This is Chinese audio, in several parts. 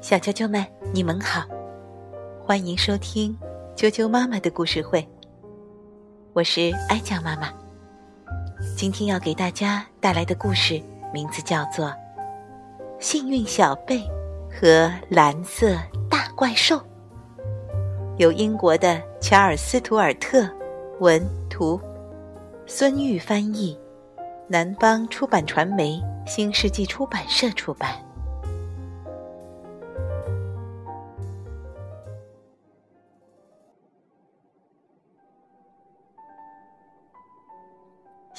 小啾啾们，你们好，欢迎收听啾啾妈妈的故事会。我是哀酱妈妈，今天要给大家带来的故事名字叫做《幸运小贝和蓝色大怪兽》，由英国的乔尔斯·图尔特文图，孙玉翻译，南方出版传媒新世纪出版社出版。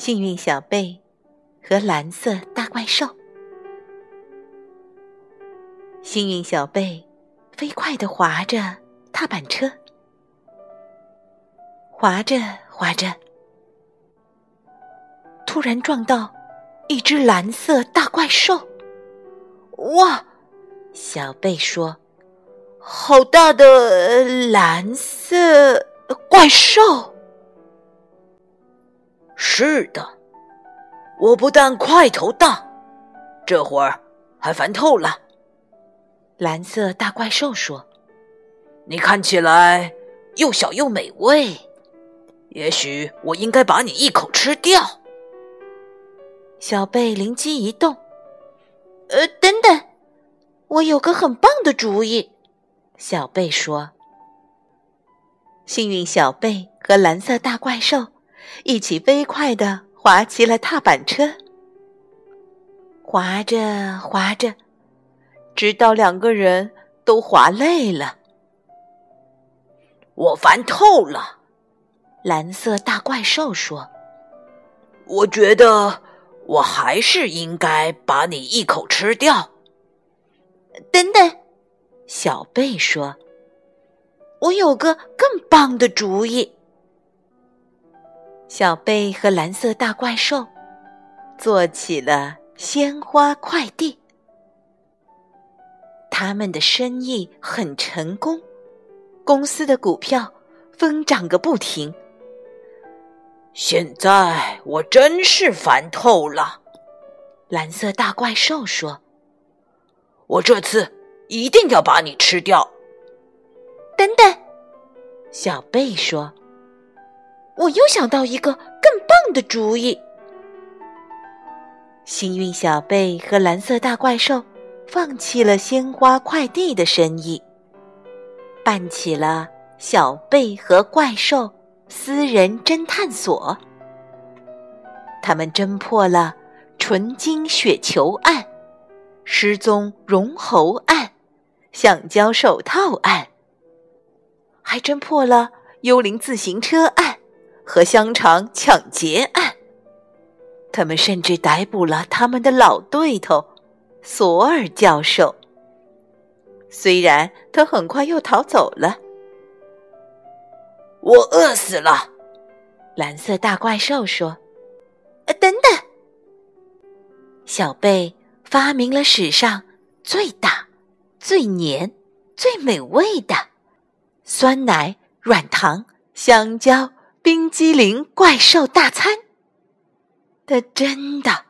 幸运小贝和蓝色大怪兽。幸运小贝飞快地划着踏板车，划着划着，突然撞到一只蓝色大怪兽。哇！小贝说：“好大的蓝色怪兽！”是的，我不但块头大，这会儿还烦透了。蓝色大怪兽说：“你看起来又小又美味，也许我应该把你一口吃掉。”小贝灵机一动：“呃，等等，我有个很棒的主意。”小贝说：“幸运小贝和蓝色大怪兽。”一起飞快地划起了踏板车，划着划着，直到两个人都划累了。我烦透了，蓝色大怪兽说：“我觉得我还是应该把你一口吃掉。”等等，小贝说：“我有个更棒的主意。”小贝和蓝色大怪兽做起了鲜花快递，他们的生意很成功，公司的股票疯涨个不停。现在我真是烦透了，蓝色大怪兽说：“我这次一定要把你吃掉。”等等，小贝说。我又想到一个更棒的主意。幸运小贝和蓝色大怪兽放弃了鲜花快递的生意，办起了小贝和怪兽私人侦探所。他们侦破了纯金雪球案、失踪绒猴案、橡胶手套案，还侦破了幽灵自行车案。和香肠抢劫案，他们甚至逮捕了他们的老对头索尔教授。虽然他很快又逃走了。我饿死了，蓝色大怪兽说：“呃，等等，小贝发明了史上最大、最黏、最美味的酸奶、软糖、香蕉。”冰激凌怪兽大餐，它真的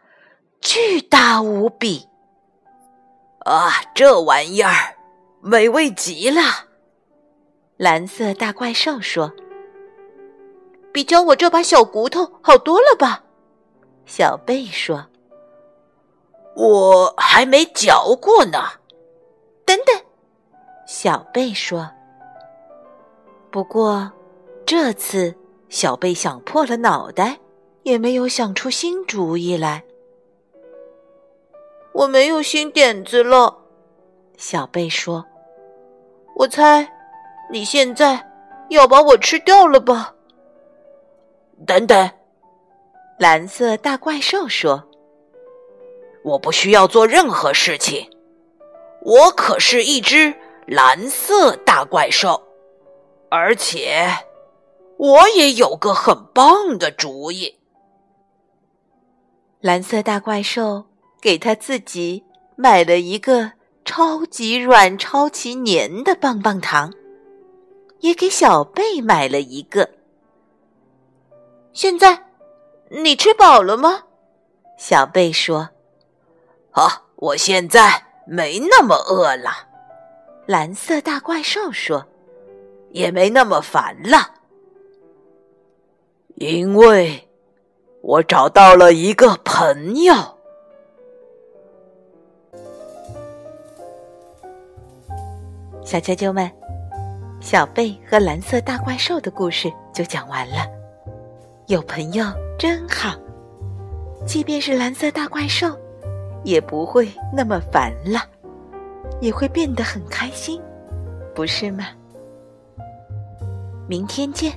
巨大无比啊！这玩意儿美味极了。蓝色大怪兽说：“比教我这把小骨头好多了吧？”小贝说：“我还没嚼过呢。”等等，小贝说：“不过这次。”小贝想破了脑袋，也没有想出新主意来。我没有新点子了，小贝说：“我猜你现在要把我吃掉了吧？”等等，蓝色大怪兽说：“我不需要做任何事情，我可是一只蓝色大怪兽，而且……”我也有个很棒的主意。蓝色大怪兽给他自己买了一个超级软、超级黏的棒棒糖，也给小贝买了一个。现在你吃饱了吗？小贝说：“好，我现在没那么饿了。蓝色大怪兽说：“也没那么烦了，因为我找到了一个朋友。”小啾啾们，小贝和蓝色大怪兽的故事就讲完了。有朋友真好，即便是蓝色大怪兽，也不会那么烦了，也会变得很开心，不是吗？明天见。